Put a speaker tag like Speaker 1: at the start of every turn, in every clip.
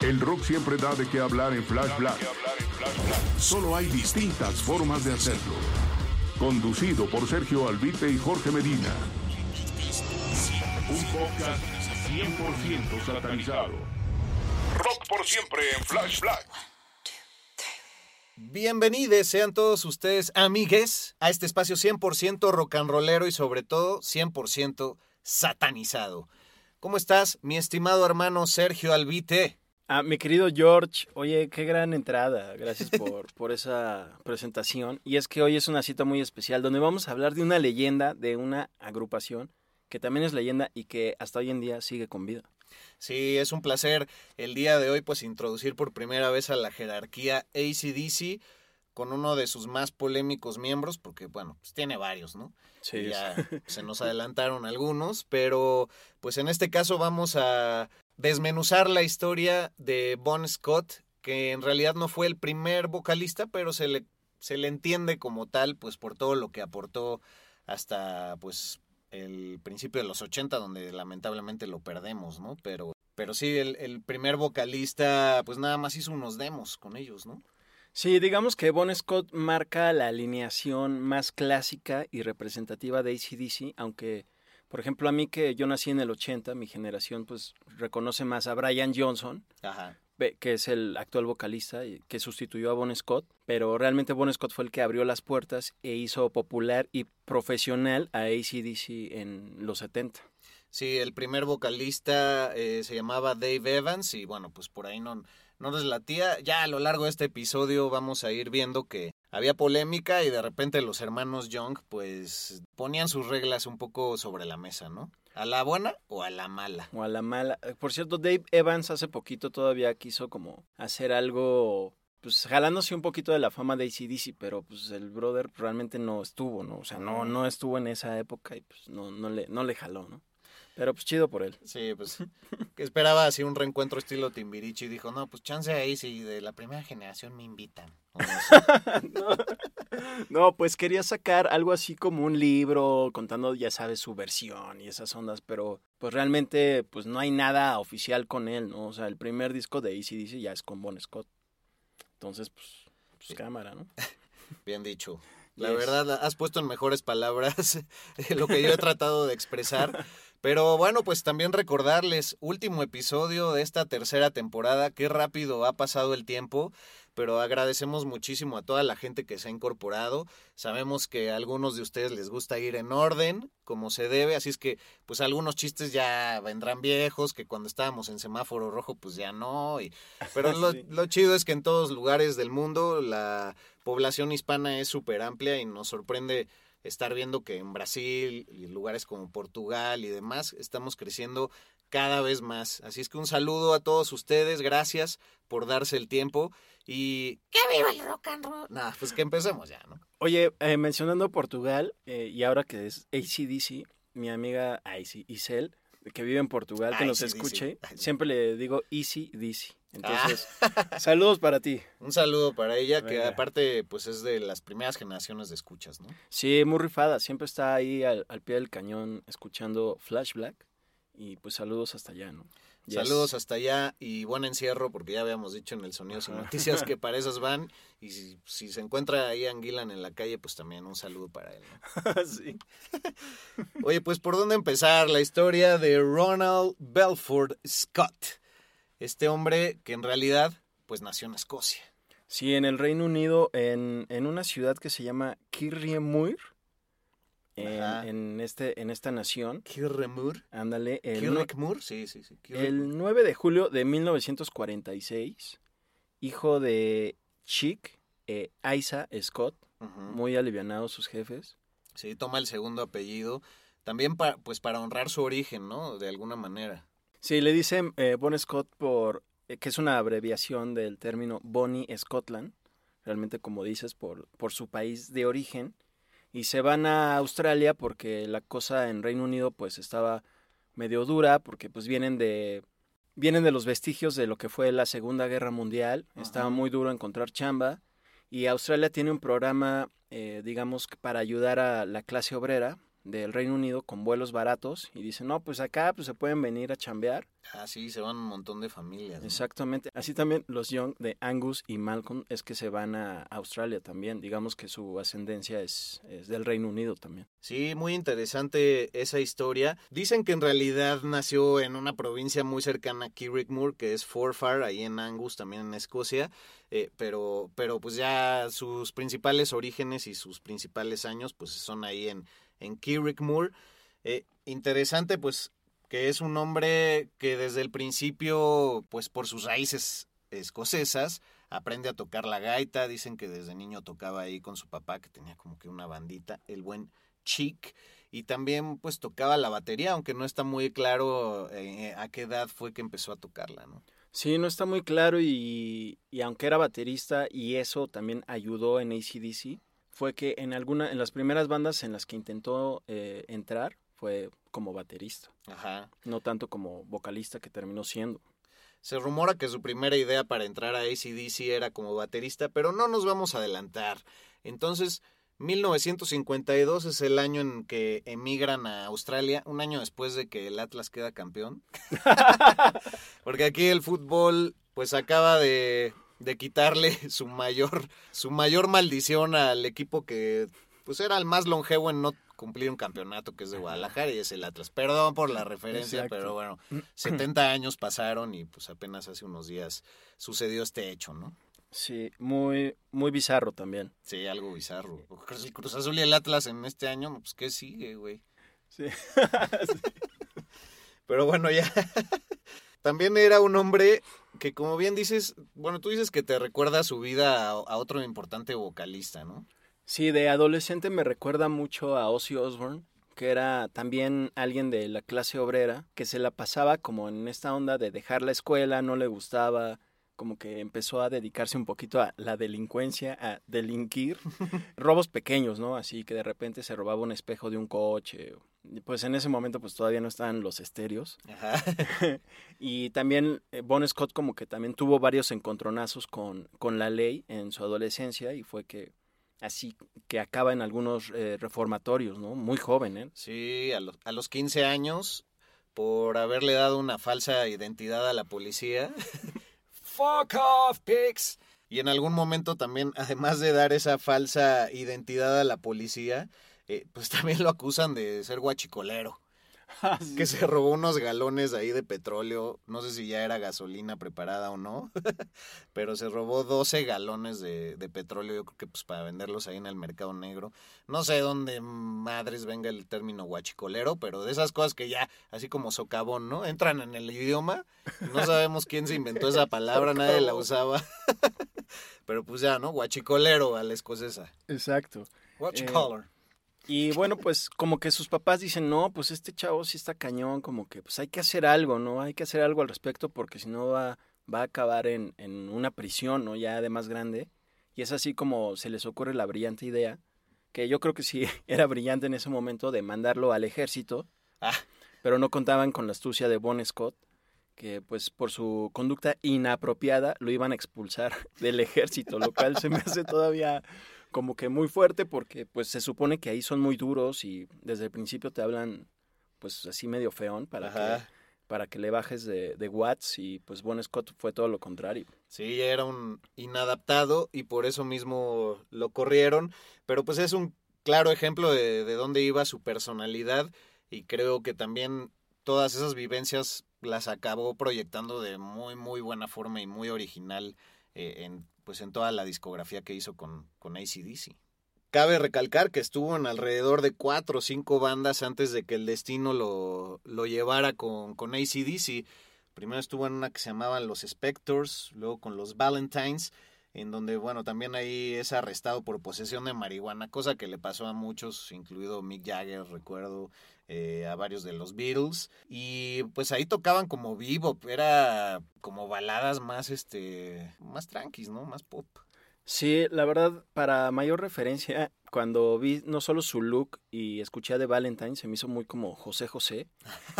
Speaker 1: El rock siempre da de qué hablar en Flash Black. Solo hay distintas formas de hacerlo. Conducido por Sergio Albite y Jorge Medina. Un podcast 100% satanizado. Rock por siempre en Flash Black.
Speaker 2: Bienvenidos sean todos ustedes, amigues, a este espacio 100% rock and rollero y sobre todo 100% satanizado. ¿Cómo estás, mi estimado hermano Sergio Albite?
Speaker 3: Ah, mi querido George, oye, qué gran entrada. Gracias por, por esa presentación. Y es que hoy es una cita muy especial donde vamos a hablar de una leyenda, de una agrupación que también es leyenda y que hasta hoy en día sigue con vida.
Speaker 2: Sí, es un placer el día de hoy pues introducir por primera vez a la jerarquía ACDC con uno de sus más polémicos miembros, porque bueno, pues tiene varios, ¿no?
Speaker 3: Sí.
Speaker 2: Ya se nos adelantaron algunos, pero pues en este caso vamos a desmenuzar la historia de Bon Scott, que en realidad no fue el primer vocalista, pero se le, se le entiende como tal, pues por todo lo que aportó hasta pues el principio de los 80, donde lamentablemente lo perdemos, ¿no? Pero, pero sí, el, el primer vocalista, pues nada más hizo unos demos con ellos, ¿no?
Speaker 3: Sí, digamos que Bon Scott marca la alineación más clásica y representativa de ACDC, aunque, por ejemplo, a mí que yo nací en el 80, mi generación pues reconoce más a Brian Johnson,
Speaker 2: Ajá.
Speaker 3: que es el actual vocalista que sustituyó a Bon Scott, pero realmente Bon Scott fue el que abrió las puertas e hizo popular y profesional a ACDC en los 70.
Speaker 2: Sí, el primer vocalista eh, se llamaba Dave Evans y bueno, pues por ahí no, no les latía. Ya a lo largo de este episodio vamos a ir viendo que había polémica y de repente los hermanos Young pues ponían sus reglas un poco sobre la mesa, ¿no? ¿A la buena o a la mala?
Speaker 3: O a la mala. Eh, Por cierto, Dave Evans hace poquito todavía quiso como hacer algo, pues jalándose un poquito de la fama de ACDC, pero pues el brother realmente no estuvo, ¿no? O sea, no, no estuvo en esa época y pues no, no, le, no le jaló, ¿no? Pero pues chido por él.
Speaker 2: Sí, pues que esperaba así un reencuentro estilo Timbiriche y dijo, no, pues chance ahí si de la primera generación me invitan. No
Speaker 3: pues quería sacar algo así como un libro contando, ya sabes, su versión y esas ondas, pero pues realmente pues no hay nada oficial con él, ¿no? O sea, el primer disco de ACDC ya es con Bon Scott. Entonces, pues, pues cámara, ¿no?
Speaker 2: Bien dicho. La
Speaker 3: Yes.
Speaker 2: verdad, has puesto en mejores palabras lo que yo he tratado de expresar. Pero bueno, pues también recordarles, último episodio de esta tercera temporada, qué rápido ha pasado el tiempo, pero agradecemos muchísimo a toda la gente que se ha incorporado. Sabemos que a algunos de ustedes les gusta ir en orden, como se debe, así es que pues algunos chistes ya vendrán viejos, que cuando estábamos en semáforo rojo pues ya no, y, pero lo,
Speaker 3: Sí.
Speaker 2: lo chido es que en todos lugares del mundo la población hispana es súper amplia y nos sorprende estar viendo que en Brasil y lugares como Portugal y demás estamos creciendo cada vez más. Así es que un saludo a todos ustedes, gracias por darse el tiempo y ¡que viva el rock and roll! Nah, pues que empecemos ya, ¿no?
Speaker 3: Oye, eh, mencionando Portugal, eh, y ahora que es ACDC, mi amiga Icy Isel, que vive en Portugal, que nos
Speaker 2: AC/DC.
Speaker 3: escuche, siempre le digo Easy DC. Entonces,
Speaker 2: Ah.
Speaker 3: saludos para ti.
Speaker 2: Un saludo para ella, que aparte pues es de las primeras generaciones de escuchas, ¿no?
Speaker 3: Sí, muy rifada, siempre está ahí al, al pie del cañón escuchando Flash Black y pues saludos hasta allá, ¿no? Yes.
Speaker 2: Saludos hasta allá y buen encierro, porque ya habíamos dicho en el Sonido sin. Noticias que para esas van. Y si, si se encuentra ahí Anguilan en la calle, pues también un saludo para él. ¿no?
Speaker 3: sí.
Speaker 2: Oye, pues ¿por dónde empezar? La historia de Ronald Belford Scott. Este hombre que en realidad, pues nació en Escocia.
Speaker 3: Sí, en el Reino Unido, en, en una ciudad que se llama Kirriemuir, en, en este, en esta nación.
Speaker 2: Kirremur.
Speaker 3: Ándale, el,
Speaker 2: sí, sí, sí.
Speaker 3: El 9 de julio de 1946, hijo de Chick e Isa Scott, muy alivianados sus jefes.
Speaker 2: Sí, toma el segundo apellido. También para, pues para honrar su origen, ¿no? De alguna manera.
Speaker 3: Sí, le dicen eh, Bon Scott por, eh, que es una abreviación del término Bonnie Scotland, realmente como dices, por, por su país de origen. Y se van a Australia porque la cosa en Reino Unido pues estaba medio dura, porque pues vienen de, vienen de los vestigios de lo que fue la Segunda Guerra Mundial. Estaba muy duro encontrar chamba. Y Australia tiene un programa, eh, digamos, para ayudar a la clase obrera del Reino Unido con vuelos baratos. Y dicen, no, pues acá pues, se pueden venir a chambear.
Speaker 2: Ah, sí, se van un montón de familias. ¿no?
Speaker 3: Exactamente. Así también los Young de Angus y Malcolm es que se van a Australia también. Digamos que su ascendencia es, es del Reino Unido también.
Speaker 2: Sí, muy interesante esa historia. Dicen que en realidad nació en una provincia muy cercana a Kirrickmoor, que es Forfar, ahí en Angus, también en Escocia. eh, pero, pero pues ya sus principales orígenes y sus principales años pues son ahí en, en Kirrickmoor. Eh, interesante pues que es un hombre que desde el principio pues por sus raíces escocesas aprende a tocar la gaita. Dicen que desde niño tocaba ahí con su papá, que tenía como que una bandita, el buen Chic. Y también pues tocaba la batería, aunque no está muy claro eh, a qué edad fue que empezó a tocarla, ¿no?
Speaker 3: Sí, no está muy claro y, y aunque era baterista y eso también ayudó en ACDC, fue que en alguna, en las primeras bandas en las que intentó eh, entrar fue como baterista,
Speaker 2: Ajá.
Speaker 3: no tanto como vocalista que terminó siendo.
Speaker 2: Se rumora que su primera idea para entrar a ACDC era como baterista, pero no nos vamos a adelantar. Entonces, 1952 es el año en que emigran a Australia, un año después de que el Atlas queda campeón. Porque aquí el fútbol pues acaba de, de quitarle su mayor, su mayor maldición al equipo que pues era el más longevo en no cumplir un campeonato que es de Guadalajara y es el Atlas. Perdón por la referencia,
Speaker 3: Exacto.
Speaker 2: pero bueno, 70 años pasaron y pues apenas hace unos días sucedió este hecho, ¿no?
Speaker 3: Sí, muy, muy bizarro también.
Speaker 2: Sí, algo bizarro. El Cruz Azul y el Atlas en este año, pues ¿qué sigue, güey?
Speaker 3: Sí.
Speaker 2: Pero bueno, ya. También era un hombre que, como bien dices, bueno, tú dices que te recuerda su vida a, a otro importante vocalista, ¿no?
Speaker 3: Sí, de adolescente me recuerda mucho a Ozzy Osbourne, que era también alguien de la clase obrera, que se la pasaba como en esta onda de dejar la escuela, no le gustaba, como que empezó a dedicarse un poquito a la delincuencia, a delinquir, robos pequeños, ¿no? Así que de repente se robaba un espejo de un coche. Pues en ese momento pues todavía no estaban los estéreos.
Speaker 2: Ajá.
Speaker 3: y también eh, Bon Scott como que también tuvo varios encontronazos con, con la ley en su adolescencia y fue que así que acaba en algunos eh, reformatorios, ¿no? Muy joven, ¿eh?
Speaker 2: Sí, a los, a los 15 años, por haberle dado una falsa identidad a la policía. Fuck off. Y en algún momento también, además de dar esa falsa identidad a la policía, eh, pues también lo acusan de ser guachicolero. Que se robó unos galones ahí de petróleo, no sé si ya era gasolina preparada o no, pero se robó 12 galones de, de petróleo, yo creo que pues para venderlos ahí en el mercado negro. No sé dónde madres venga el término guachicolero, pero de esas cosas que ya, así como socavón, ¿no? Entran en el idioma, no sabemos quién se inventó esa palabra, nadie la usaba, pero pues ya, ¿no? Guachicolero a la escocesa.
Speaker 3: Exacto.
Speaker 2: Guachicolor.
Speaker 3: Y bueno, pues como que sus papás dicen, no, pues este chavo sí está cañón, como que pues hay que hacer algo, ¿no? Hay que hacer algo al respecto porque si no va, va a acabar en, en una prisión, ¿no? Ya de más grande. Y es así como se les ocurre la brillante idea, que yo creo que sí era brillante en ese momento, de mandarlo al ejército,
Speaker 2: Ah,
Speaker 3: pero no contaban con la astucia de Bon Scott, que pues por su conducta inapropiada lo iban a expulsar del ejército, lo cual se me hace todavía como que muy fuerte porque pues se supone que ahí son muy duros y desde el principio te hablan pues así medio feón para
Speaker 2: Ajá.
Speaker 3: que para que le bajes de, de watts y pues Bon Scott fue todo lo contrario.
Speaker 2: Sí, era un inadaptado y por eso mismo lo corrieron, pero pues es un claro ejemplo de, de dónde iba su personalidad y creo que también todas esas vivencias las acabó proyectando de muy muy buena forma y muy original eh, en pues en toda la discografía que hizo con, con ACDC. Cabe recalcar que estuvo en alrededor de cuatro o cinco bandas antes de que el destino lo, lo llevara con, con ACDC. Primero estuvo en una que se llamaban Los Spectors, luego con los Valentines, en donde, bueno, también ahí es arrestado por posesión de marihuana, cosa que le pasó a muchos, incluido Mick Jagger, recuerdo, eh, a varios de los Beatles. Y pues ahí tocaban como vivo, era como baladas más, este, más tranquis, ¿no? Más pop.
Speaker 3: Sí, la verdad, para mayor referencia, cuando vi no solo su look y escuché a The Valentine, se me hizo muy como José José,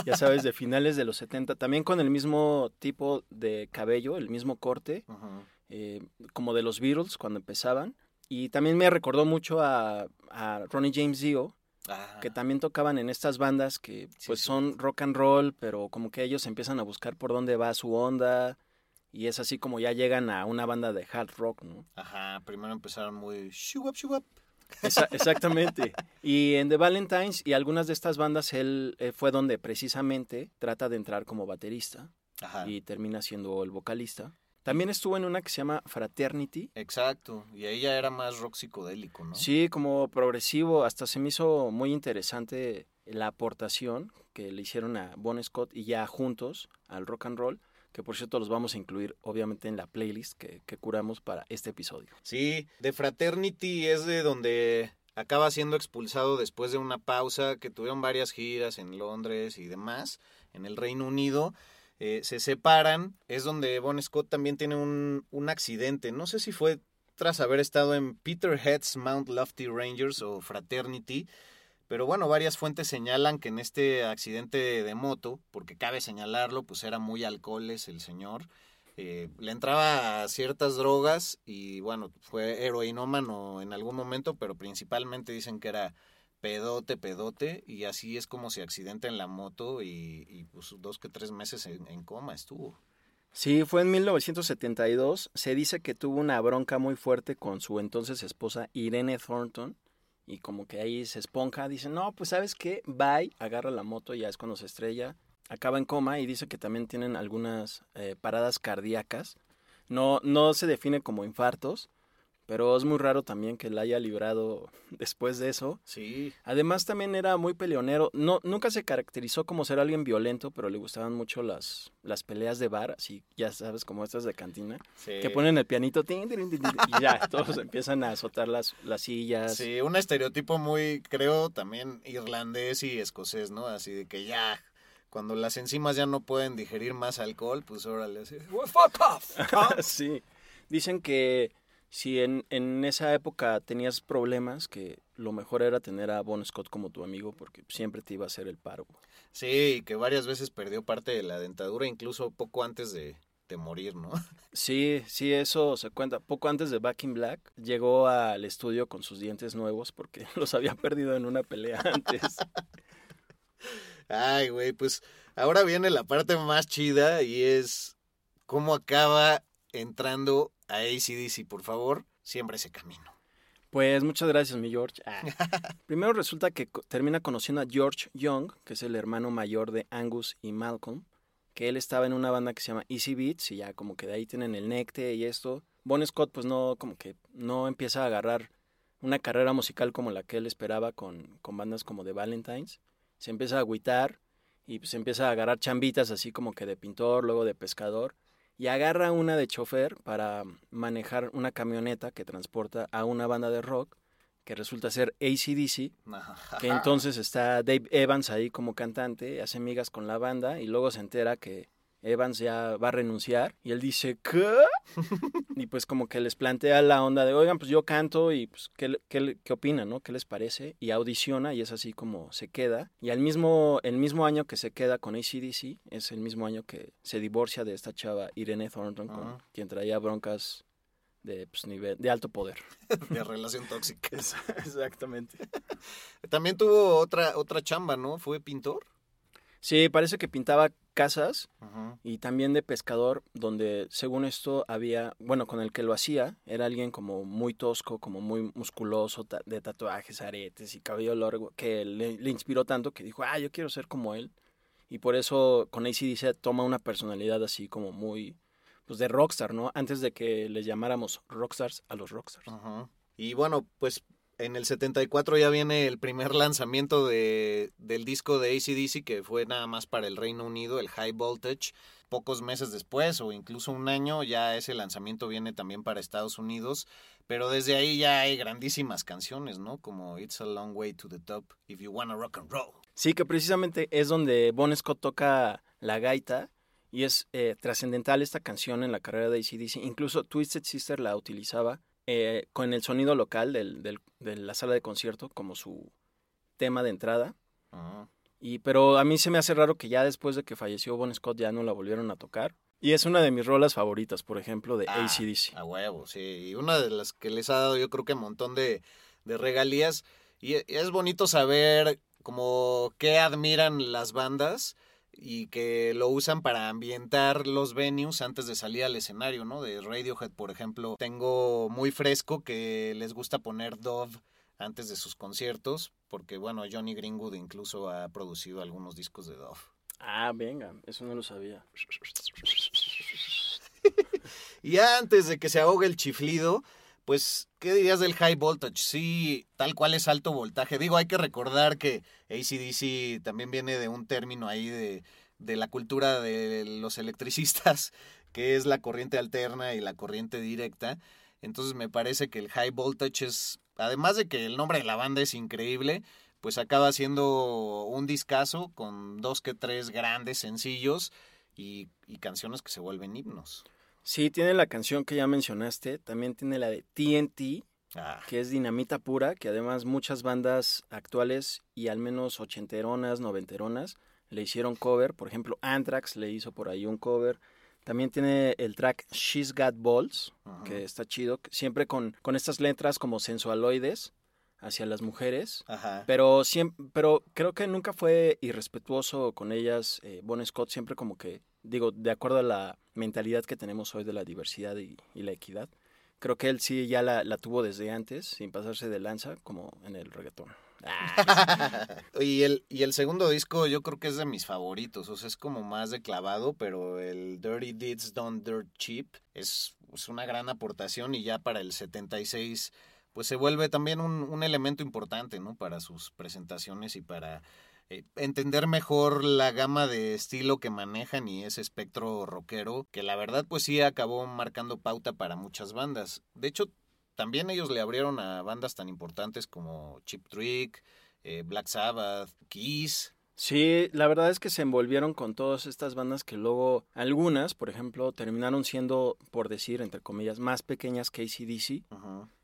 Speaker 3: ya sabes, de finales de los 70, también con el mismo tipo de cabello, el mismo corte,
Speaker 2: Ujú.
Speaker 3: Eh, como de los Beatles cuando empezaban. Y también me recordó mucho a, a Ronnie James Dio,
Speaker 2: Ah,
Speaker 3: que también tocaban en estas bandas que pues
Speaker 2: sí.
Speaker 3: son rock and roll, pero como que ellos empiezan a buscar por dónde va su onda. Y es así como ya llegan a una banda de hard rock, ¿no?
Speaker 2: Ajá, primero empezaron muy shuwap shuwap.
Speaker 3: Esa- exactamente. Y en The Valentines y algunas de estas bandas él eh, fue donde precisamente trata de entrar como baterista
Speaker 2: Ajá.
Speaker 3: y termina siendo el vocalista. También estuvo en una que se llama Fraternity.
Speaker 2: Exacto, y ahí ya era más rock psicodélico, ¿no?
Speaker 3: Sí, como progresivo, hasta se me hizo muy interesante la aportación que le hicieron a Bon Scott y ya juntos al rock and roll, que por cierto los vamos a incluir obviamente en la playlist que, que curamos para este episodio.
Speaker 2: Sí, de Fraternity es de donde acaba siendo expulsado después de una pausa, que tuvieron varias giras en Londres y demás, en el Reino Unido. Eh, se separan, es donde Bon Scott también tiene un, un accidente. No sé si fue tras haber estado en Peterhead's Mount Lofty Rangers o Fraternity, pero bueno, varias fuentes señalan que en este accidente de moto, porque cabe señalarlo, pues era muy alcoholes el señor, eh, le entraba a ciertas drogas y bueno, fue heroinómano en algún momento, pero principalmente dicen que era pedote, pedote, y así es como se accidenta en la moto y, pues dos que tres meses en, en coma estuvo.
Speaker 3: Sí, fue en 1972. Se dice que tuvo una bronca muy fuerte con su entonces esposa Irene Thornton. Y como que ahí se esponja, dice, no, pues sabes qué, bye, agarra la moto, ya es cuando se estrella, acaba en coma y dice que también tienen algunas eh, paradas cardíacas. No, no se define como infartos, pero es muy raro también que la haya librado después de eso.
Speaker 2: Sí,
Speaker 3: Además también era muy peleonero. No, nunca se caracterizó como ser alguien violento, pero le gustaban mucho las, las peleas de bar, así ya sabes, como estas de cantina,
Speaker 2: sí.
Speaker 3: que ponen el pianito tin, tin, tin, tin, y ya, todos empiezan a azotar las, las sillas.
Speaker 2: Sí, un estereotipo muy, creo, también irlandés y escocés, ¿no? Así de que ya, cuando las enzimas ya no pueden digerir más alcohol, pues órale, así, "Well, fuck off.
Speaker 3: sí. Dicen que si en, en esa época tenías problemas, que lo mejor era tener a Bon Scott como tu amigo, porque siempre te iba a hacer el paro.
Speaker 2: Sí, que varias veces perdió parte de la dentadura, incluso poco antes de, de morir, ¿no?
Speaker 3: Sí, sí, eso se cuenta. Poco antes de Back in Black, llegó al estudio con sus dientes nuevos porque los había perdido en una pelea antes.
Speaker 2: Ay, güey, pues ahora viene la parte más chida y es cómo acaba entrando a ACDC, por favor, siempre ese camino.
Speaker 3: Pues muchas gracias, mi George. Ah. Primero resulta que termina conociendo a George Young, que es el hermano mayor de Angus y Malcolm, que él estaba en una banda que se llama Easy Beats y ya como que de ahí tienen el necte y esto. Bon Scott pues no, como que no empieza a agarrar una carrera musical como la que él esperaba con, con bandas como The Valentines. Se empieza a agüitar y pues empieza a agarrar chambitas así como que de pintor, luego de pescador. Y agarra una de chofer para manejar una camioneta que transporta a una banda de rock que resulta ser ACDC, que entonces está Dave Evans ahí como cantante, hace migas con la banda y luego se entera que Evans ya va a renunciar y él dice, ¿qué? y pues como que les plantea la onda de, oigan, pues yo canto y pues, ¿qué, qué, qué opinan, no? ¿Qué les parece? Y audiciona y es así como se queda. Y al mismo, el mismo año que se queda con ACDC, es el mismo año que se divorcia de esta chava Irene Thornton, con
Speaker 2: Ajá.
Speaker 3: quien traía broncas de, pues, nivel, de alto poder.
Speaker 2: de relación tóxica.
Speaker 3: Exactamente.
Speaker 2: También tuvo otra, otra chamba, ¿no? Fue pintor.
Speaker 3: Sí, parece que pintaba casas y también de pescador, donde según esto había, bueno, con el que lo hacía, era alguien como muy tosco, como muy musculoso, ta- de tatuajes, aretes y cabello largo, que le, le inspiró tanto que dijo, ah, yo quiero ser como él. Y por eso con ACDC toma una personalidad así como muy, pues de rockstar, ¿no? Antes de que les llamáramos rockstars a los rockstars.
Speaker 2: Y bueno, pues en el 74 ya viene el primer lanzamiento de, del disco de ACDC, que fue nada más para el Reino Unido, el High Voltage. Pocos meses después, o incluso un año, ya ese lanzamiento viene también para Estados Unidos. Pero desde ahí ya hay grandísimas canciones, ¿no? Como It's a Long Way to the Top, If You Wanna Rock and Roll.
Speaker 3: Sí, que precisamente es donde Bon Scott toca la gaita y es eh, trascendental esta canción en la carrera de ACDC. Incluso Twisted Sister la utilizaba eh, con el sonido local del, del- de la sala de concierto como su tema de entrada.
Speaker 2: Ajá.
Speaker 3: Y, pero a mí se me hace raro que ya después de que falleció Bon Scott ya no la volvieron a tocar. Y es una de mis rolas favoritas, por ejemplo, de
Speaker 2: Ah,
Speaker 3: ACDC.
Speaker 2: A huevo, sí. Y una de las que les ha dado yo creo que un montón de, de regalías. Y es bonito saber como qué admiran las bandas y que lo usan para ambientar los venues antes de salir al escenario, ¿no? De Radiohead, por ejemplo. Tengo muy fresco que les gusta poner Dove antes de sus conciertos, porque bueno, Johnny Greenwood incluso ha producido algunos discos de Dove.
Speaker 3: Ah, venga, eso no lo sabía.
Speaker 2: Y antes de que se ahogue el chiflido, pues, ¿qué dirías del high voltage? Sí, tal cual es alto voltaje. Digo, hay que recordar que ACDC también viene de un término ahí de, de la cultura de los electricistas, que es la corriente alterna y la corriente directa. Entonces me parece que el high voltage es, además de que el nombre de la banda es increíble, pues acaba siendo un discazo con dos que tres grandes sencillos y, y canciones que se vuelven himnos.
Speaker 3: Sí, tiene la canción que ya mencionaste, también tiene la de TNT,
Speaker 2: Ah,
Speaker 3: que es dinamita pura, que además muchas bandas actuales y al menos ochenteronas, noventeronas le hicieron cover. Por ejemplo, Anthrax le hizo por ahí un cover. También tiene el track She's Got Balls, que está chido, siempre con, con estas letras como sensualoides hacia las mujeres.
Speaker 2: Ajá.
Speaker 3: Pero, siempre, pero creo que nunca fue irrespetuoso con ellas. Eh, bon Scott siempre como que, digo, de acuerdo a la mentalidad que tenemos hoy de la diversidad y, y la equidad, creo que él sí ya la, la tuvo desde antes, sin pasarse de lanza, como en el reggaetón.
Speaker 2: Y, el, y el segundo disco yo creo que es de mis favoritos, o sea, es como más de clavado, pero el Dirty Deeds Done Dirt Cheap es, es una gran aportación y ya para el 76 pues se vuelve también un, un elemento importante, ¿no? Para sus presentaciones y para eh, entender mejor la gama de estilo que manejan y ese espectro rockero que la verdad pues sí acabó marcando pauta para muchas bandas. De hecho, también ellos le abrieron a bandas tan importantes como Chip Trick, eh, Black Sabbath, Kiss.
Speaker 3: Sí, la verdad es que se envolvieron con todas estas bandas que luego, algunas, por ejemplo, terminaron siendo, por decir, entre comillas, más pequeñas que ACDC.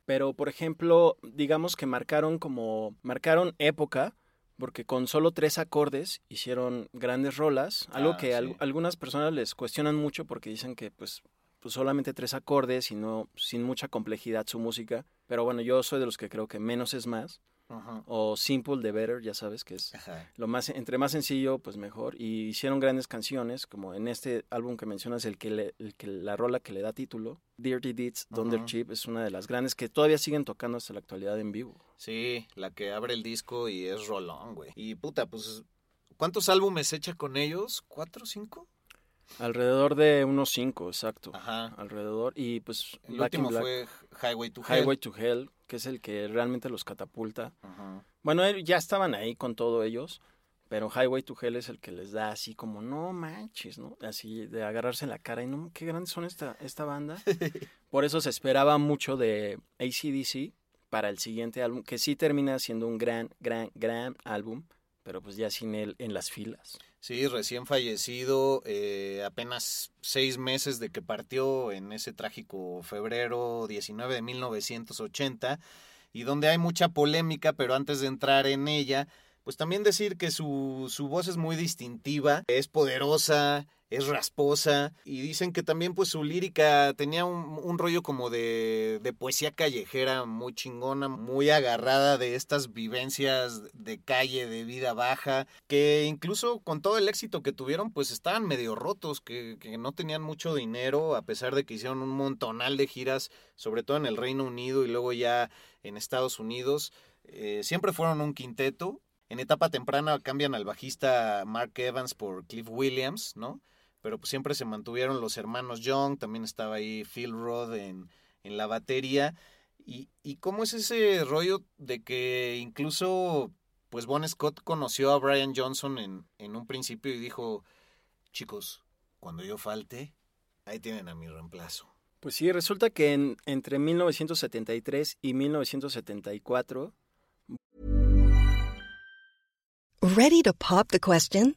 Speaker 3: Pero, por ejemplo, digamos que marcaron como, marcaron época, porque con solo tres acordes hicieron grandes rolas, algo
Speaker 2: Ah,
Speaker 3: que al- algunas personas les cuestionan mucho porque dicen que pues, pues solamente tres acordes y no sin mucha complejidad su música. Pero bueno, yo soy de los que creo que menos es más,
Speaker 2: Ajá.
Speaker 3: o simple de better, ya sabes que es
Speaker 2: Ajá.
Speaker 3: lo más entre más sencillo pues mejor y hicieron grandes canciones como en este álbum que mencionas el que, le- el que la rola que le da título Dirty Deeds Thunder. Chip es una de las grandes que todavía siguen tocando hasta la actualidad en vivo
Speaker 2: Sí, la que abre el disco y es rolón, güey. Y puta, pues, ¿cuántos álbumes echa con ellos? ¿Cuatro, cinco?
Speaker 3: alrededor de unos cinco exacto
Speaker 2: Ajá.
Speaker 3: alrededor y pues
Speaker 2: El
Speaker 3: Black
Speaker 2: último
Speaker 3: Black,
Speaker 2: fue Highway to Hell.
Speaker 3: Highway to Hell que es el que realmente los catapulta
Speaker 2: Ajá.
Speaker 3: bueno eh, ya estaban ahí con todo ellos pero Highway to Hell es el que les da así como, no manches, ¿no? Así de agarrarse en la cara y no, qué grandes son esta, esta banda. Por eso se esperaba mucho de ACDC para el siguiente álbum, que sí termina siendo un gran, gran, gran álbum, pero pues ya sin él en las filas.
Speaker 2: Sí, recién fallecido, eh, apenas seis meses de que partió en ese trágico febrero 19 de 1980, y donde hay mucha polémica, pero antes de entrar en ella, pues también decir que su, su voz es muy distintiva, es poderosa, es rasposa y dicen que también pues su lírica tenía un, rollo como de, de, poesía callejera muy chingona, muy agarrada de estas vivencias de calle, de vida baja, que incluso con todo el éxito que tuvieron pues estaban medio rotos, que, que no tenían mucho dinero a pesar de que hicieron un montonal de giras, sobre todo en el Reino Unido y luego ya en Estados Unidos. Eh, siempre fueron un quinteto. En etapa temprana cambian al bajista Mark Evans por Cliff Williams, ¿no? Pero pues siempre se mantuvieron los hermanos Young, también estaba ahí Phil Roth en, en la batería. Y, y, cómo es ese rollo de que incluso pues Bon Scott conoció a Brian Johnson en, en un principio y dijo, chicos, cuando yo falte, ahí tienen a mi reemplazo.
Speaker 3: Pues sí, resulta que en, entre 1973 y 1974...
Speaker 4: ¿Ready to pop the question?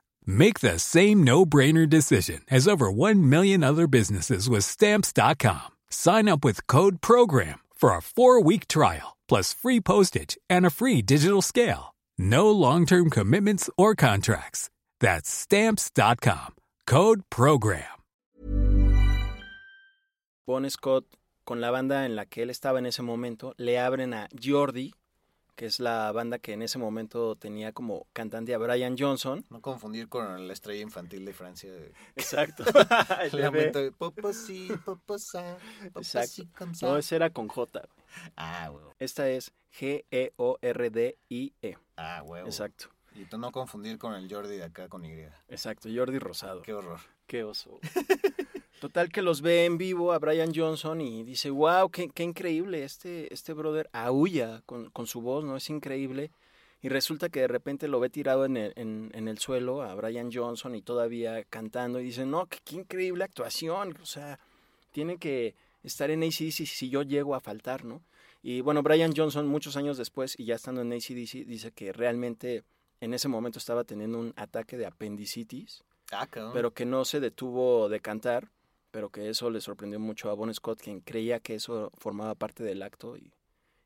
Speaker 5: Make the same no-brainer decision as over 1 million other businesses with stamps.com. Sign up with code program for a 4-week trial plus free postage and a free digital scale. No long-term commitments or contracts. That's stamps.com. Code program.
Speaker 3: Bon Scott, con la banda en la que él estaba en ese momento, le abren a Jordi, que es la banda que en ese momento tenía como cantante a Brian Johnson.
Speaker 2: No confundir con la estrella infantil de Francia.
Speaker 3: Exacto.
Speaker 2: El lamento de Poposí, Poposá, Poposí,
Speaker 3: Exacto. No, ese era con J.
Speaker 2: Ah, huevo.
Speaker 3: Esta es G-E-O-R-D-I-E.
Speaker 2: Ah, huevo.
Speaker 3: Exacto.
Speaker 2: Y tú no confundir con el Jordi de acá con Y.
Speaker 3: Exacto, Jordi Rosado.
Speaker 2: Qué horror.
Speaker 3: Qué oso. Total que los ve en vivo a Brian Johnson y dice, wow, qué, qué increíble, este, este brother aúlla con, con, su voz, ¿no? Es increíble. Y resulta que de repente lo ve tirado en el, en, en el suelo a Brian Johnson y todavía cantando y dice, no, qué, qué increíble actuación, o sea, tiene que estar en ACDC si yo llego a faltar, ¿no? Y bueno, Brian Johnson muchos años después y ya estando en ACDC dice que realmente en ese momento estaba teniendo un ataque de apendicitis,
Speaker 2: ah,
Speaker 3: pero que no se detuvo de cantar, pero que eso le sorprendió mucho a Bon Scott, quien creía que eso formaba parte del acto y,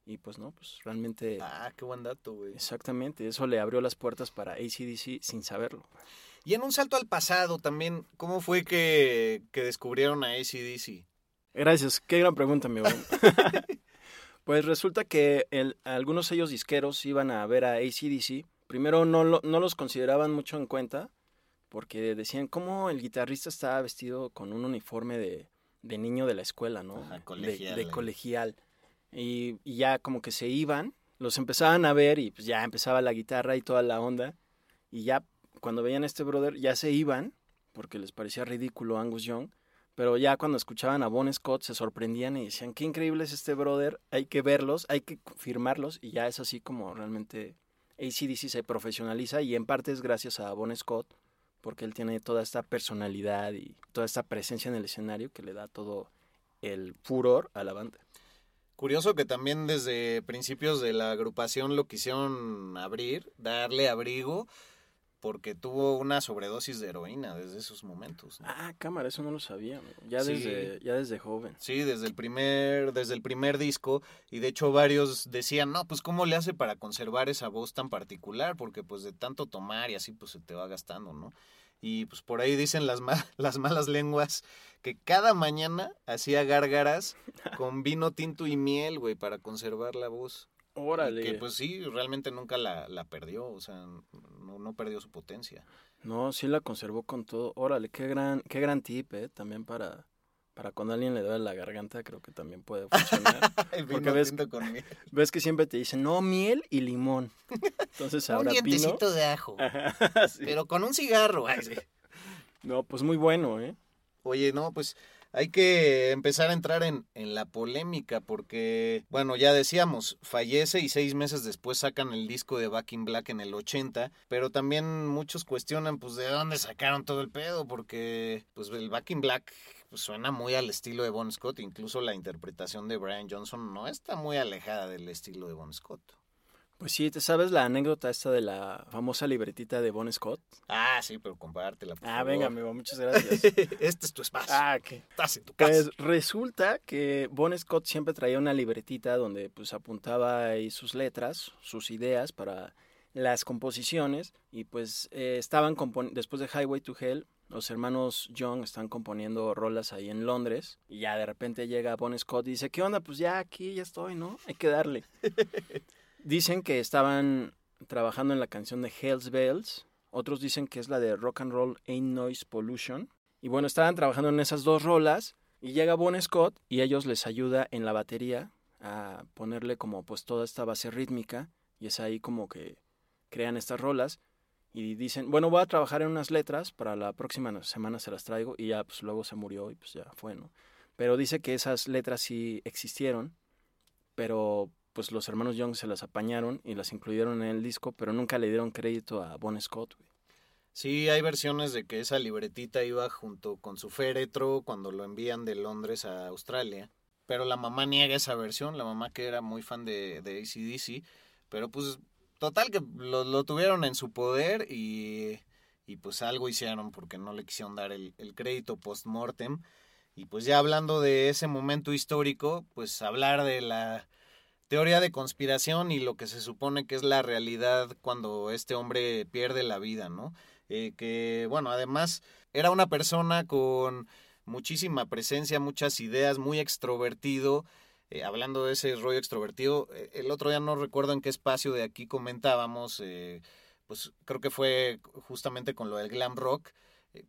Speaker 3: y pues no, pues realmente...
Speaker 2: Ah, qué buen dato, güey.
Speaker 3: Exactamente, eso le abrió las puertas para ACDC sin saberlo.
Speaker 2: Y en un salto al pasado también, ¿cómo fue que, que descubrieron a ACDC?
Speaker 3: Gracias, qué gran pregunta, mi pues resulta que el, algunos sellos disqueros iban a ver a ACDC primero no, lo, no los consideraban mucho en cuenta porque decían cómo el guitarrista estaba vestido con un uniforme de, de niño de la escuela, ¿no?
Speaker 2: Ajá, colegial.
Speaker 3: De, de, colegial. Y, y ya como que se iban, los empezaban a ver y pues ya empezaba la guitarra y toda la onda. Y ya cuando veían a este brother ya se iban porque les parecía ridículo Angus Young. Pero ya cuando escuchaban a Bon Scott se sorprendían y decían, qué increíble es este brother, hay que verlos, hay que firmarlos. Y ya es así como realmente ACDC se profesionaliza y en parte es gracias a Bon Scott porque él tiene toda esta personalidad y toda esta presencia en el escenario que le da todo el furor a la banda.
Speaker 2: Curioso que también desde principios de la agrupación lo quisieron abrir, darle abrigo, porque tuvo una sobredosis de heroína desde esos momentos. ¿no?
Speaker 3: Ah, cámara, eso no lo sabía, ya
Speaker 2: Sí.
Speaker 3: desde ya desde joven.
Speaker 2: Sí, desde el primer, desde el primer disco, y de hecho varios decían, no, pues cómo le hace para conservar esa voz tan particular, porque pues de tanto tomar y así pues se te va gastando, ¿no? Y pues por ahí dicen las, ma- las malas lenguas que cada mañana hacía gárgaras con vino tinto y miel, güey, para conservar la voz.
Speaker 3: Órale.
Speaker 2: Que pues sí, realmente nunca la, la perdió, o sea, no, no perdió su potencia.
Speaker 3: No, sí la conservó con todo. Órale, qué gran qué gran tip, eh, también para para cuando alguien le duele la garganta, creo que también puede funcionar.
Speaker 2: El
Speaker 3: Porque ves,
Speaker 2: tinto con miel.
Speaker 3: ves que siempre te dicen, "No, miel y limón." Entonces ahora
Speaker 2: Un
Speaker 3: pino.
Speaker 2: dientecito de ajo,
Speaker 3: Ajá, sí.
Speaker 2: pero con un cigarro. ay, sí.
Speaker 3: No, pues muy bueno, ¿eh?
Speaker 2: Oye, no, pues hay que empezar a entrar en, en la polémica porque, bueno, ya decíamos, fallece y seis meses después sacan el disco de Back in Black en el 80, pero también muchos cuestionan, pues, de dónde sacaron todo el pedo, porque, pues, el Back in Black pues, suena muy al estilo de Bon Scott, incluso la interpretación de Brian Johnson no está muy alejada del estilo de Bon Scott.
Speaker 3: Pues sí, ¿te sabes la anécdota esta de la famosa libretita de Bon Scott?
Speaker 2: Ah, sí, pero compártela, por
Speaker 3: Ah,
Speaker 2: favor.
Speaker 3: venga, amigo, muchas gracias.
Speaker 2: este es tu espacio.
Speaker 3: ah, ¿qué?
Speaker 2: Estás en tu casa.
Speaker 3: Pues resulta que Bon Scott siempre traía una libretita donde pues apuntaba ahí sus letras, sus ideas para las composiciones y pues eh, estaban después de Highway to Hell los hermanos Young están componiendo rolas ahí en Londres y ya de repente llega Bon Scott y dice, ¿qué onda? Pues ya aquí ya estoy, ¿no? Hay que darle. Dicen que estaban trabajando en la canción de Hells Bells, otros dicen que es la de Rock and Roll Ain't Noise Pollution. Y bueno, estaban trabajando en esas dos rolas y llega Bon Scott y ellos les ayuda en la batería a ponerle como pues toda esta base rítmica y es ahí como que crean estas rolas y dicen, bueno, voy a trabajar en unas letras, para la próxima semana se las traigo y ya pues luego se murió y pues ya fue, ¿no? Pero dice que esas letras sí existieron, pero pues los hermanos Young se las apañaron y las incluyeron en el disco, pero nunca le dieron crédito a Bon Scott.
Speaker 2: Sí, hay versiones de que esa libretita iba junto con su féretro cuando lo envían de Londres a Australia. Pero la mamá niega esa versión, la mamá que era muy fan de, de ACDC. Pero pues, total que lo, tuvieron en su poder y, y pues algo hicieron porque no le quisieron dar el, el crédito post-mortem. Y pues ya hablando de ese momento histórico, pues hablar de la teoría de conspiración y lo que se supone que es la realidad cuando este hombre pierde la vida, ¿no? Eh, que, bueno, además era una persona con muchísima presencia, muchas ideas, muy extrovertido. Eh, hablando de ese rollo extrovertido, eh, el otro día no recuerdo en qué espacio de aquí comentábamos, pues creo que fue justamente con lo del glam rock,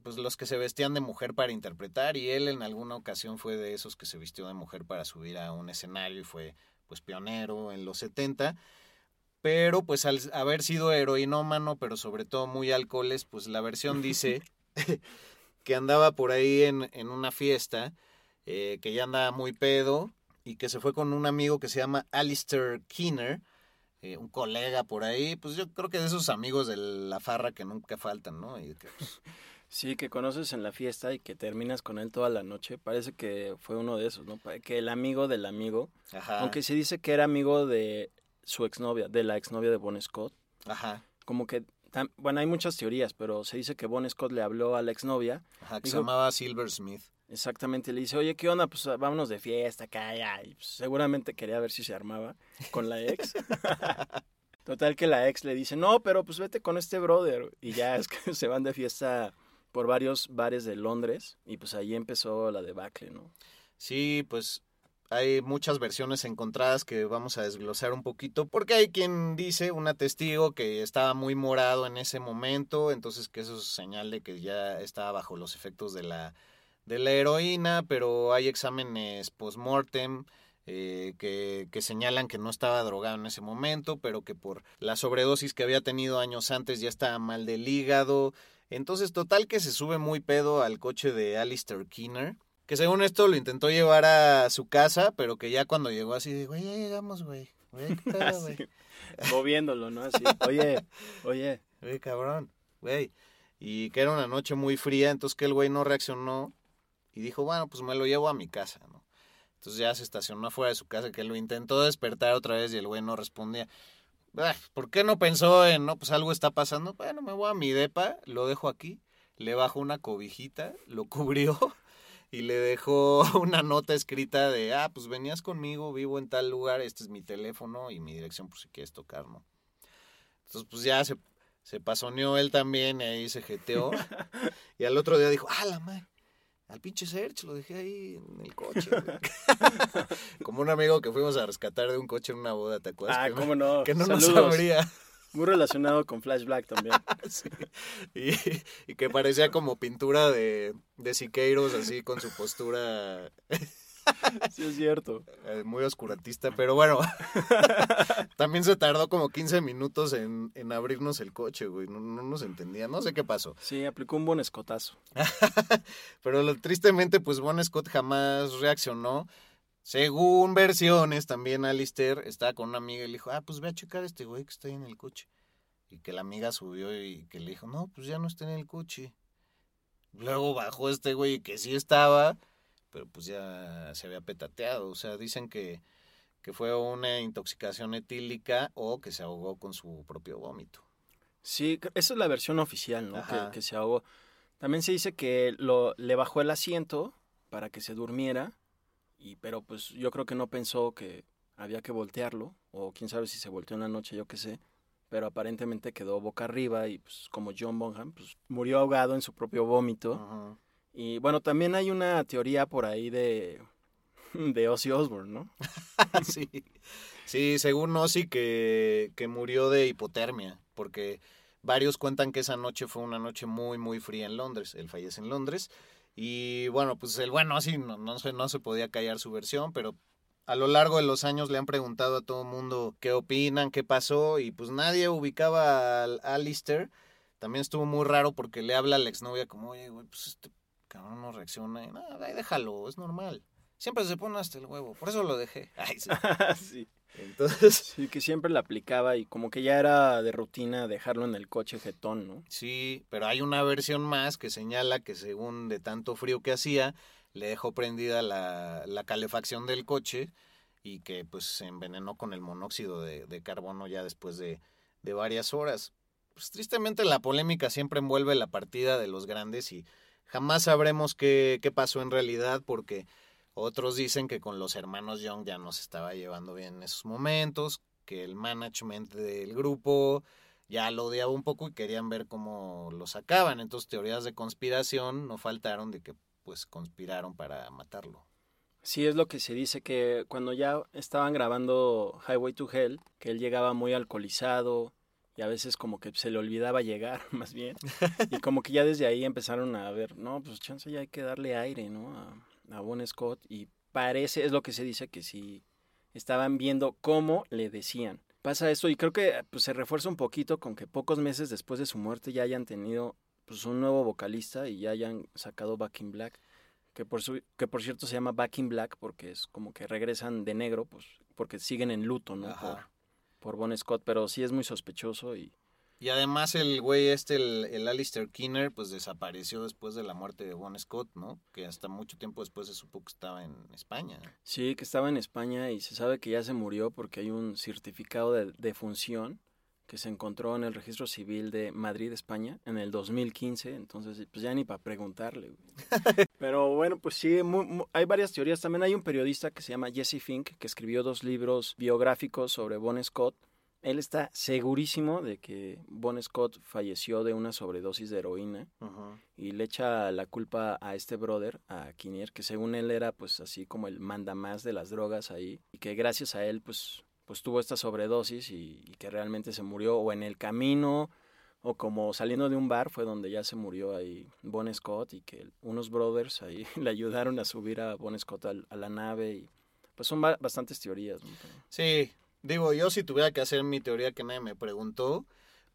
Speaker 2: pues los que se vestían de mujer para interpretar y él en alguna ocasión fue de esos que se vistió de mujer para subir a un escenario y fue pues pionero en los 70 pero pues al haber sido heroinómano, pero sobre todo muy alcoholes, pues la versión dice que andaba por ahí en, en una fiesta, eh, que ya andaba muy pedo y que se fue con un amigo que se llama Alistair Keener, eh, un colega por ahí, pues yo creo que de esos amigos de la farra que nunca faltan, ¿no? Y que, pues,
Speaker 3: Sí, que conoces en la fiesta y que terminas con él toda la noche. Parece que fue uno de esos, ¿no? Que el amigo del amigo,
Speaker 2: ajá,
Speaker 3: aunque se dice que era amigo de su exnovia, de la exnovia de Bon Scott,
Speaker 2: ajá,
Speaker 3: como que, tam- bueno, hay muchas teorías, pero se dice que Bon Scott le habló a la exnovia,
Speaker 2: ajá, que se llamaba Silver Smith.
Speaker 3: exactamente, le dice, oye, ¿qué onda? Pues vámonos de fiesta acá, ya. Y, pues, seguramente quería ver si se armaba con la ex. Total que la ex le dice, no, pero pues vete con este brother. Y ya es que se van de fiesta por varios bares de Londres y pues ahí empezó la debacle, ¿no?
Speaker 2: Sí, pues hay muchas versiones encontradas que vamos a desglosar un poquito, porque hay quien dice, una testigo, que estaba muy morado en ese momento, entonces que eso es señal de que ya estaba bajo los efectos de la, de la heroína, pero hay exámenes post-mortem eh, que, que, señalan que no estaba drogado en ese momento, pero que por la sobredosis que había tenido años antes ya estaba mal del hígado. Entonces, total que se sube muy pedo al coche de Alistair Keener, que según esto lo intentó llevar a su casa, pero que ya cuando llegó así, güey, ya llegamos, güey.
Speaker 3: Moviéndolo, ¿no? Así, oye, oye.
Speaker 2: Güey, cabrón, güey. Y que era una noche muy fría, entonces que el güey no reaccionó y dijo, bueno, pues me lo llevo a mi casa, ¿no? Entonces ya se estacionó afuera de su casa, que lo intentó despertar otra vez y el güey no respondía. ¿Por qué no pensó en, no, pues algo está pasando? Bueno, me voy a mi depa, lo dejo aquí, le bajo una cobijita, lo cubrió y le dejó una nota escrita de, ah, pues venías conmigo, vivo en tal lugar, este es mi teléfono y mi dirección por si quieres tocar, ¿no? Entonces, pues ya se, se pasoneó él también y ahí se jeteó. y al otro día dijo, ah, la madre, al pinche Search lo dejé ahí en el coche. Como un amigo que fuimos a rescatar de un coche en una boda, ¿te acuerdas?
Speaker 3: Ah, cómo no.
Speaker 2: Que no nos sabría.
Speaker 3: Muy relacionado con Flash Black también.
Speaker 2: sí. y, y, que parecía como pintura de, de Siqueiros, así con su postura.
Speaker 3: Sí, es cierto.
Speaker 2: Eh, muy oscurantista, pero bueno. También se tardó como 15 minutos en, en abrirnos el coche, güey. No, no, nos entendía. No sé qué pasó.
Speaker 3: Sí, aplicó un buen escotazo.
Speaker 2: pero lo, tristemente, pues Bon Scott jamás reaccionó. Según versiones, también Alistair estaba con una amiga y le dijo, ah, pues ve a checar a este güey que está ahí en el coche. Y que la amiga subió y que le dijo, no, pues ya no está en el coche. Luego bajó este güey que sí estaba pero pues ya se había petateado. O sea, dicen que, que fue una intoxicación etílica o que se ahogó con su propio vómito.
Speaker 3: Sí, esa es la versión oficial, ¿no? Que, que, se ahogó. También se dice que lo, le bajó el asiento para que se durmiera, y, pero pues yo creo que no pensó que había que voltearlo, o quién sabe si se volteó una noche, yo qué sé, pero aparentemente quedó boca arriba y pues como John Bonham, pues murió ahogado en su propio vómito. Ajá. Y bueno, también hay una teoría por ahí de, de Ozzy Osbourne, ¿no?
Speaker 2: sí. sí, según Ozzy que, que murió de hipotermia, porque varios cuentan que esa noche fue una noche muy, muy fría en Londres. Él fallece en Londres. Y bueno, pues el bueno Ozzy no, no, se, no se podía callar su versión, pero a lo largo de los años le han preguntado a todo el mundo qué opinan, qué pasó, y pues nadie ubicaba a Alistair. También estuvo muy raro porque le habla a la exnovia como, oye, güey, pues este cabrón no reacciona y nada, déjalo, es normal. Siempre se pone hasta el huevo, por eso lo dejé. Ay, sí.
Speaker 3: sí.
Speaker 2: Entonces.
Speaker 3: Sí, que siempre la aplicaba y como que ya era de rutina dejarlo en el coche jetón, ¿no?
Speaker 2: Sí, pero hay una versión más que señala que según de tanto frío que hacía, le dejó prendida la, la calefacción del coche y que pues se envenenó con el monóxido de, de carbono ya después de, de varias horas. Pues tristemente la polémica siempre envuelve la partida de los grandes y Jamás sabremos qué, pasó en realidad porque otros dicen que con los hermanos Young ya no se estaba llevando bien en esos momentos, que el management del grupo ya lo odiaba un poco y querían ver cómo lo sacaban. Entonces teorías de conspiración no faltaron de que pues conspiraron para matarlo.
Speaker 3: Sí, es lo que se dice que cuando ya estaban grabando Highway to Hell, que él llegaba muy alcoholizado, y a veces como que se le olvidaba llegar, más bien. Y como que ya desde ahí empezaron a ver, no, pues chance ya hay que darle aire, ¿no? A, a Bon Scott. Y parece, es lo que se dice, que sí estaban viendo cómo le decían. Pasa esto y creo que pues, se refuerza un poquito con que pocos meses después de su muerte ya hayan tenido pues, un nuevo vocalista y ya hayan sacado Back in Black. Que por, su, que por cierto se llama Back in Black porque es como que regresan de negro, pues porque siguen en luto, ¿no? por Bon Scott, pero sí es muy sospechoso y...
Speaker 2: Y además el güey este, el, el Alistair Kinner, pues desapareció después de la muerte de Bon Scott, ¿no? Que hasta mucho tiempo después se supo que estaba en España.
Speaker 3: Sí, que estaba en España y se sabe que ya se murió porque hay un certificado de defunción que se encontró en el registro civil de Madrid, España, en el 2015, entonces pues ya ni para preguntarle. Pero bueno, pues sí, hay varias teorías. También hay un periodista que se llama Jesse Fink, que escribió dos libros biográficos sobre Bon Scott. Él está segurísimo de que Bon Scott falleció de una sobredosis de heroína y le echa la culpa a este brother, a Kinnear, que según él era pues así como el manda más de las drogas ahí y que gracias a él pues pues tuvo esta sobredosis y, que realmente se murió o en el camino o como saliendo de un bar fue donde ya se murió ahí Bon Scott y que unos brothers ahí le ayudaron a subir a Bon Scott a, la nave y pues son ba- bastantes teorías.
Speaker 2: Sí, digo, yo si tuviera que hacer mi teoría que nadie me preguntó,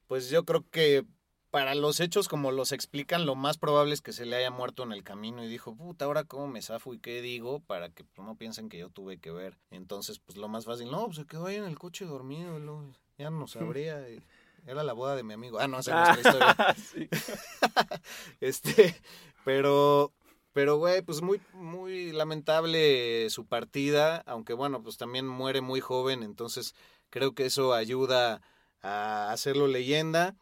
Speaker 2: pues yo creo que para los hechos como los explican, lo más probable es que se le haya muerto en el camino y dijo, puta, ahora cómo me zafo y qué digo para que pues, no piensen que yo tuve que ver. Entonces, pues lo más fácil, no, pues se quedó ahí en el coche dormido, ya no sabría. Era la boda de mi amigo. Ah, no, esa no es la historia. Este, pero, pero güey, pues muy, muy lamentable su partida, aunque bueno, pues también muere muy joven, entonces creo que eso ayuda a hacerlo leyenda.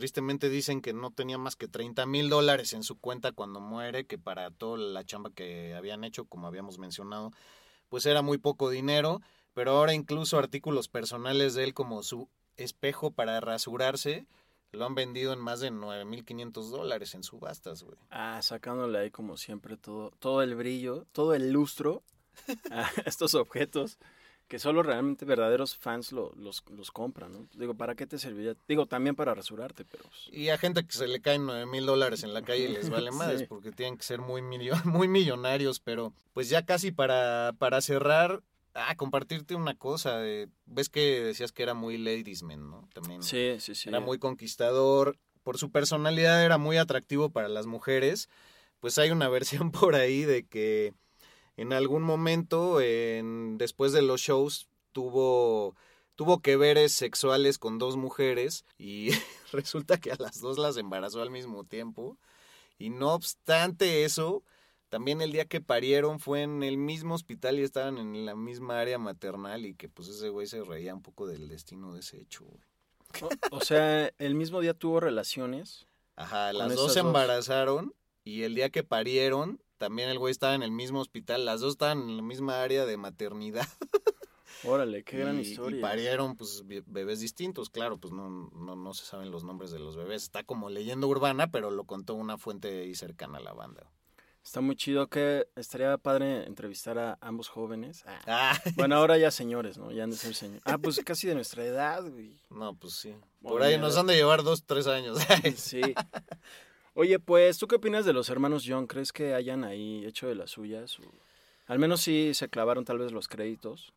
Speaker 2: Tristemente dicen que no tenía más que 30 mil dólares en su cuenta cuando muere, que para toda la chamba que habían hecho, como habíamos mencionado, pues era muy poco dinero, pero ahora incluso artículos personales de él como su espejo para rasurarse, lo han vendido en más de 9.500 dólares en subastas, güey.
Speaker 3: Ah, sacándole ahí como siempre todo, todo el brillo, todo el lustro a estos objetos que solo realmente verdaderos fans lo- los, los compran, ¿no? Digo, ¿para qué te serviría? Digo, también para rasurarte, pero... pues,
Speaker 2: Y a gente que se le caen 9.000 dólares en la calle y les vale más
Speaker 3: Sí.
Speaker 2: porque tienen que ser muy, millo- muy millonarios, pero pues ya casi para, para cerrar, ah, compartirte una cosa. eh, Ves que decías que era muy ladies man, ¿no? También.
Speaker 3: Sí, sí, sí.
Speaker 2: Era muy conquistador. Por su personalidad era muy atractivo para las mujeres. Pues hay una versión por ahí de que en algún momento, en, después de los shows, tuvo, tuvo que veres sexuales con dos mujeres y resulta que a las dos las embarazó al mismo tiempo. Y no obstante eso, también el día que parieron fue en el mismo hospital y estaban en la misma área maternal y que pues ese güey se reía un poco del destino de ese hecho, güey.
Speaker 3: O, o sea, el mismo día tuvo relaciones.
Speaker 2: Ajá, las dos se
Speaker 3: dos.
Speaker 2: embarazaron y el día que parieron, también el güey estaba en el mismo hospital, las dos estaban en la misma área de maternidad.
Speaker 3: Órale, qué gran
Speaker 2: y,
Speaker 3: historia.
Speaker 2: Y parieron pues be- bebés distintos, claro, pues no, no, no se saben los nombres de los bebés. Está como leyenda urbana, pero lo contó una fuente ahí cercana a la banda.
Speaker 3: Está muy chido que estaría padre entrevistar a ambos jóvenes. Ah,
Speaker 2: Ah,
Speaker 3: Bueno, ahora ya señores, ¿no? Ya han de ser señores. Ah, pues casi de nuestra edad, güey.
Speaker 2: no, pues sí. Por
Speaker 3: Oye,
Speaker 2: ahí nos han de llevar dos, tres años.
Speaker 3: Sí. Oye, pues, ¿tú qué opinas de los hermanos Young? ¿Crees que hayan ahí hecho de las suyas? O... Al menos sí se clavaron tal vez los créditos.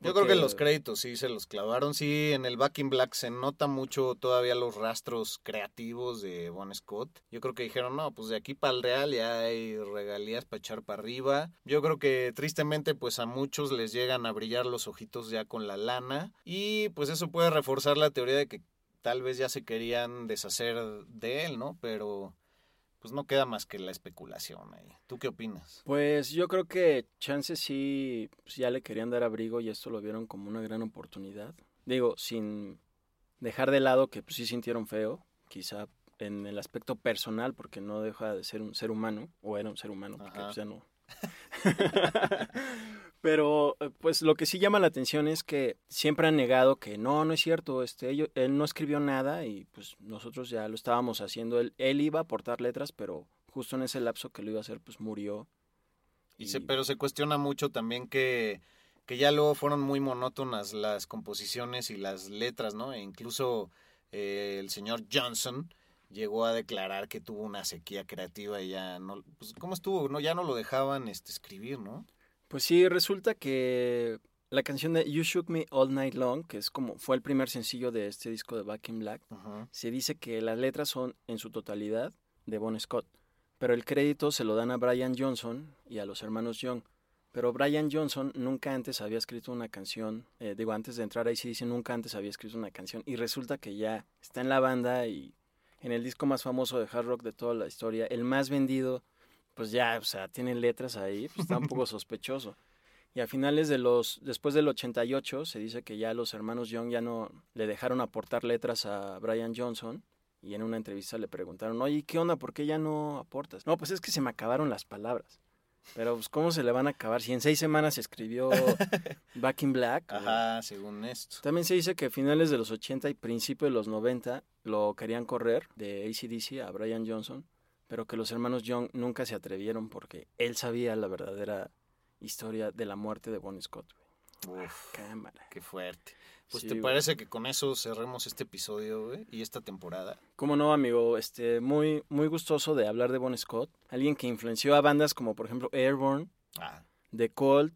Speaker 2: Yo creo que los créditos sí se los clavaron. Sí, en el Back in Black se nota mucho todavía los rastros creativos de Bon Scott. Yo creo que dijeron, no, pues de aquí para el Real ya hay regalías para echar para arriba. Yo creo que tristemente pues a muchos les llegan a brillar los ojitos ya con la lana. Y pues eso puede reforzar la teoría de que tal vez ya se querían deshacer de él, ¿no? Pero pues no queda más que la especulación ahí. ¿Tú qué opinas?
Speaker 3: Pues yo creo que chances sí pues, ya le querían dar abrigo y esto lo vieron como una gran oportunidad. Digo, sin dejar de lado que pues, sí sintieron feo, quizá en el aspecto personal, porque no deja de ser un ser humano, o era un ser humano, porque pues, ya no. Pero eh, pues lo que sí llama la atención es que siempre han negado que no, no es cierto, este, él no escribió nada y pues nosotros ya lo estábamos haciendo, él, él iba a aportar letras, pero justo en ese lapso que lo iba a hacer pues murió.
Speaker 2: Y se, pero se cuestiona mucho también que, que ya luego fueron muy monótonas las composiciones y las letras, ¿no? E incluso eh, el señor Johnson llegó a declarar que tuvo una sequía creativa y ya no, pues ¿cómo estuvo? No, ya no lo dejaban este, escribir, ¿no?
Speaker 3: Pues sí, resulta que la canción de You Shook Me All Night Long, que es como fue el primer sencillo de este disco de Back in Black, se dice que las letras son en su totalidad de Bon Scott, pero el crédito se lo dan a Brian Johnson y a los hermanos Young. Pero Brian Johnson nunca antes había escrito una canción, eh, digo, antes de entrar ahí sí dice nunca antes había escrito una canción, y resulta que ya está en la banda y en el disco más famoso de hard rock de toda la historia, el más vendido, pues ya, o sea, tiene letras ahí, pues está un poco sospechoso. Y a finales de los, después del 88, se dice que ya los hermanos Young ya no le dejaron aportar letras a Brian Johnson. Y en una entrevista le preguntaron, oye, ¿qué onda? ¿Por qué ya no aportas? No, pues es que se me acabaron las palabras. Pero, pues, ¿cómo se le van a acabar? Si en seis semanas escribió Back in Black.
Speaker 2: Ajá, según esto.
Speaker 3: También se dice que a finales de los 80 y principios de los 90 lo querían correr de ACDC a Brian Johnson, pero que los hermanos Young nunca se atrevieron porque él sabía la verdadera historia de la muerte de Bon Scott. güey.
Speaker 2: Uf,
Speaker 3: Cámara.
Speaker 2: qué fuerte. Pues
Speaker 3: Sí,
Speaker 2: ¿te
Speaker 3: güey.
Speaker 2: parece que con eso cerremos este episodio, güey? Y esta temporada.
Speaker 3: ¿Cómo no, amigo? Este, muy, muy gustoso de hablar de Bon Scott. Alguien que influenció a bandas como, por ejemplo, Airborne,
Speaker 2: Ah,
Speaker 3: The Cult,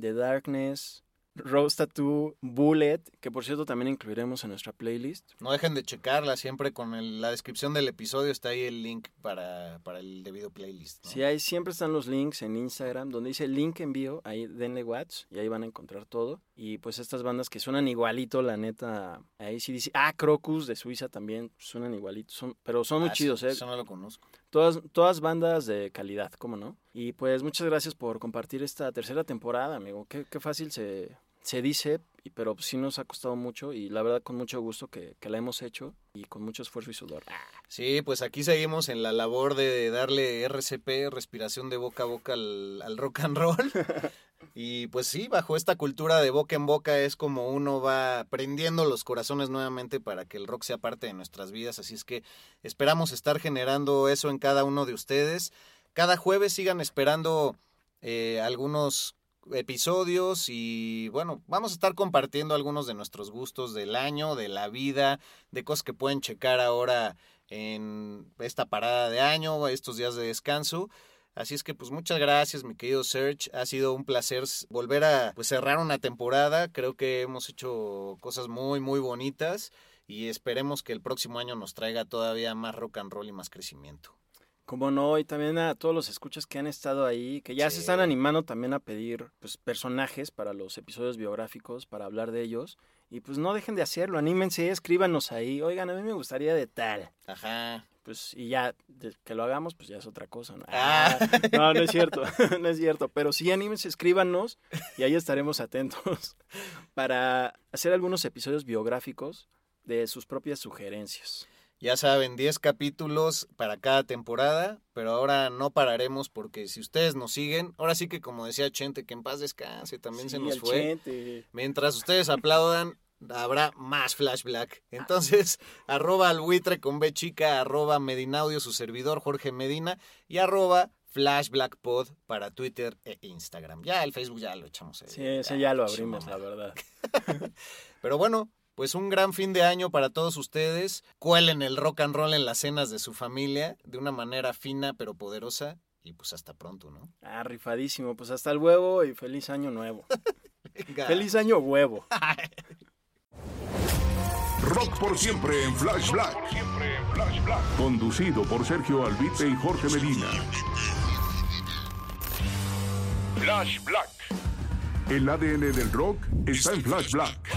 Speaker 3: The Darkness, Rose Tattoo, Bullet, que por cierto también incluiremos en nuestra playlist.
Speaker 2: No dejen de checarla, siempre con el- la descripción del episodio está ahí el link para, para el debido playlist. ¿no?
Speaker 3: Sí, ahí siempre están los links en Instagram, donde dice link envío, ahí denle watch y ahí van a encontrar todo. Y pues estas bandas que suenan igualito, la neta, ahí sí dice, ah, Crocus de Suiza también suenan igualito, son, pero son muy
Speaker 2: Ah,
Speaker 3: chidos, ¿eh?
Speaker 2: Eso no lo conozco.
Speaker 3: Todas, todas bandas de calidad, ¿cómo no? Y pues muchas gracias por compartir esta tercera temporada, amigo. Qué, qué fácil se, se dice, y- pero sí nos ha costado mucho y la verdad con mucho gusto que, que la hemos hecho y con mucho esfuerzo y sudor.
Speaker 2: Sí, pues aquí seguimos en la labor de darle RCP, respiración de boca a boca al, al rock and roll. Y pues sí, bajo esta cultura de boca en boca es como uno va prendiendo los corazones nuevamente para que el rock sea parte de nuestras vidas. Así es que esperamos estar generando eso en cada uno de ustedes. Cada jueves sigan esperando eh, algunos episodios y bueno, vamos a estar compartiendo algunos de nuestros gustos del año, de la vida, de cosas que pueden checar ahora en esta parada de año, estos días de descanso. Así es que pues muchas gracias mi querido Serge, ha sido un placer volver a pues, cerrar una temporada, creo que hemos hecho cosas muy muy bonitas y esperemos que el próximo año nos traiga todavía más rock and roll y más crecimiento.
Speaker 3: Como no, y también a todos los escuchas que han estado ahí, que ya se están animando también a pedir pues, personajes para los episodios biográficos, para hablar de ellos. Y pues no dejen de hacerlo, anímense, escríbanos ahí. Oigan, a mí me gustaría de tal.
Speaker 2: Ajá.
Speaker 3: Pues, y ya, que lo hagamos, pues ya es otra cosa. ¿no?
Speaker 2: Ah,
Speaker 3: no, no es cierto, no es cierto. Pero sí, anímense, escríbanos y ahí estaremos atentos para hacer algunos episodios biográficos de sus propias sugerencias.
Speaker 2: Ya saben, 10 capítulos para cada temporada, pero ahora no pararemos porque si ustedes nos siguen, ahora sí que como decía Chente, que en paz descanse, también se nos fue.
Speaker 3: Chente.
Speaker 2: Mientras ustedes aplaudan, habrá más Flash Black. Entonces, arroba al buitre con B chica, arroba Medinaudio, su servidor Jorge Medina, y arroba Flash Black Pod para Twitter e Instagram. Ya el Facebook ya lo echamos. ahí.
Speaker 3: Sí, ese ya lo abrimos, la verdad.
Speaker 2: Pero bueno, pues un gran fin de año para todos ustedes. Cuelen el rock and roll en las cenas de su familia de una manera fina pero poderosa. Y pues hasta pronto, ¿no?
Speaker 3: Ah, rifadísimo. Pues hasta el huevo y feliz año nuevo. Feliz año huevo.
Speaker 1: Rock por siempre en Flash Black. Conducido por Sergio Albite y Jorge Medina. Flash Black. El ADN del rock está en Flash Black.